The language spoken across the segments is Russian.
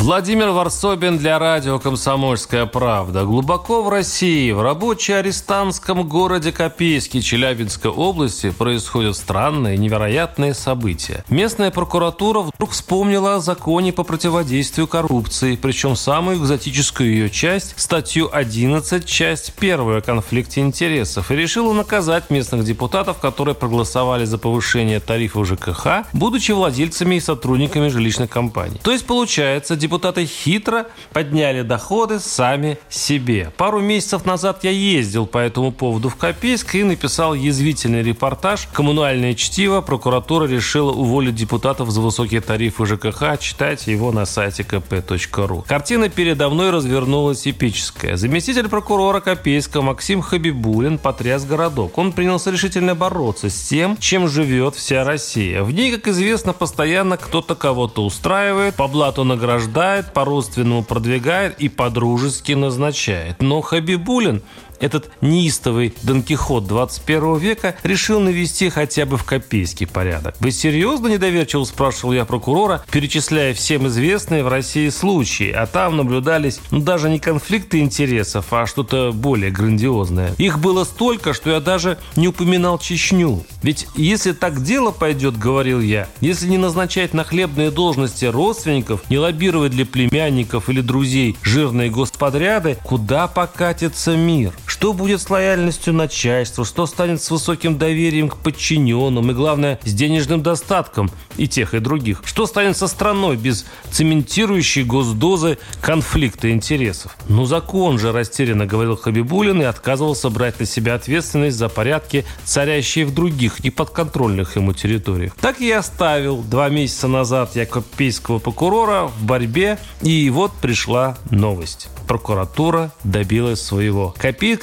Владимир Варсобин для радио «Комсомольская правда». Глубоко в России, в рабоче-арестантском городе Копейске Челябинской области происходят странные, невероятные события. Местная прокуратура вдруг вспомнила о законе по противодействию коррупции, причем самую экзотическую ее часть, статью 11, часть 1 о конфликте интересов, и решила наказать местных депутатов, которые проголосовали за повышение тарифов ЖКХ, будучи владельцами и сотрудниками жилищных компаний. То есть, получается, депутаты хитро подняли доходы сами себе. Пару месяцев назад я ездил по этому поводу в Копейск и написал язвительный репортаж. Коммунальное чтиво. Прокуратура решила уволить депутатов за высокие тарифы ЖКХ. Читайте его на сайте kp.ru. Картина передо мной развернулась эпическая. Заместитель прокурора Копейска Максим Хабибулин потряс городок. Он принялся решительно бороться с тем, чем живет вся Россия. В ней, как известно, постоянно кто-то кого-то устраивает, по блату награждает, утверждает, по-родственному продвигает и по-дружески назначает. Но Хабибулин этот неистовый Дон Кихот 21 века решил навести хотя бы в копейский порядок. «Вы серьезно недоверчиво?» – спрашивал я прокурора, перечисляя всем известные в России случаи, а там наблюдались ну, даже не конфликты интересов, а что-то более грандиозное. Их было столько, что я даже не упоминал Чечню. Ведь если так дело пойдет, говорил я, если не назначать на хлебные должности родственников, не лоббировать для племянников или друзей жирные господряды, куда покатится мир? Что будет с лояльностью начальства? Что станет с высоким доверием к подчиненным? И, главное, с денежным достатком и тех, и других? Что станет со страной без цементирующей госдозы конфликта интересов? Ну, закон же, растерянно говорил Хабибулин и отказывался брать на себя ответственность за порядки, царящие в других, неподконтрольных ему территориях. Так я оставил два месяца назад якопейского прокурора в борьбе, и вот пришла новость прокуратура добилась своего.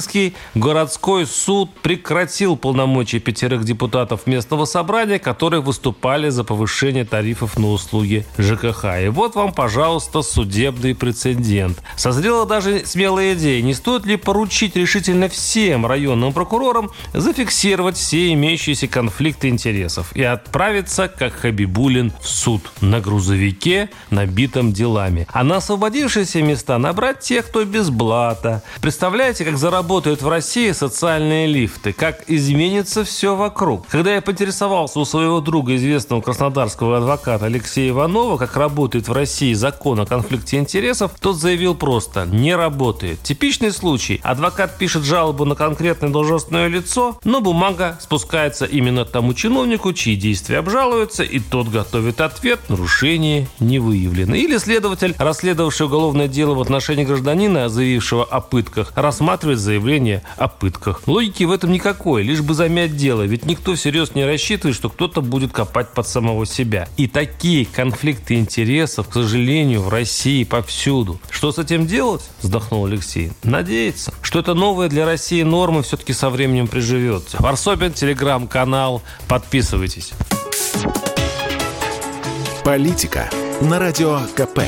Копейковский городской суд прекратил полномочия пятерых депутатов местного собрания, которые выступали за повышение тарифов на услуги ЖКХ. И вот вам, пожалуйста, судебный прецедент. Созрела даже смелая идея, не стоит ли поручить решительно всем районным прокурорам зафиксировать все имеющиеся конфликты интересов и отправиться, как Хабибулин, в суд на грузовике, набитом делами. А на освободившиеся места набрать тех, кто без блата. Представляете, как заработают в России социальные лифты, как изменится все вокруг. Когда я поинтересовался у своего друга, известного краснодарского адвоката Алексея Иванова, как работает в России закон о конфликте интересов, тот заявил просто «не работает». Типичный случай. Адвокат пишет жалобу на конкретное должностное лицо, но бумага спускается именно тому чиновнику, чьи действия обжалуются, и тот готовит ответ «нарушение не выявлено». Или следователь, расследовавший уголовное дело в отношении граждан гражданина, заявившего о пытках, рассматривать заявление о пытках. Логики в этом никакой, лишь бы замять дело, ведь никто всерьез не рассчитывает, что кто-то будет копать под самого себя. И такие конфликты интересов, к сожалению, в России повсюду. Что с этим делать? Вздохнул Алексей. Надеяться, что это новая для России норма все-таки со временем приживется. Варсобин, телеграм-канал. Подписывайтесь. Политика на радио КП.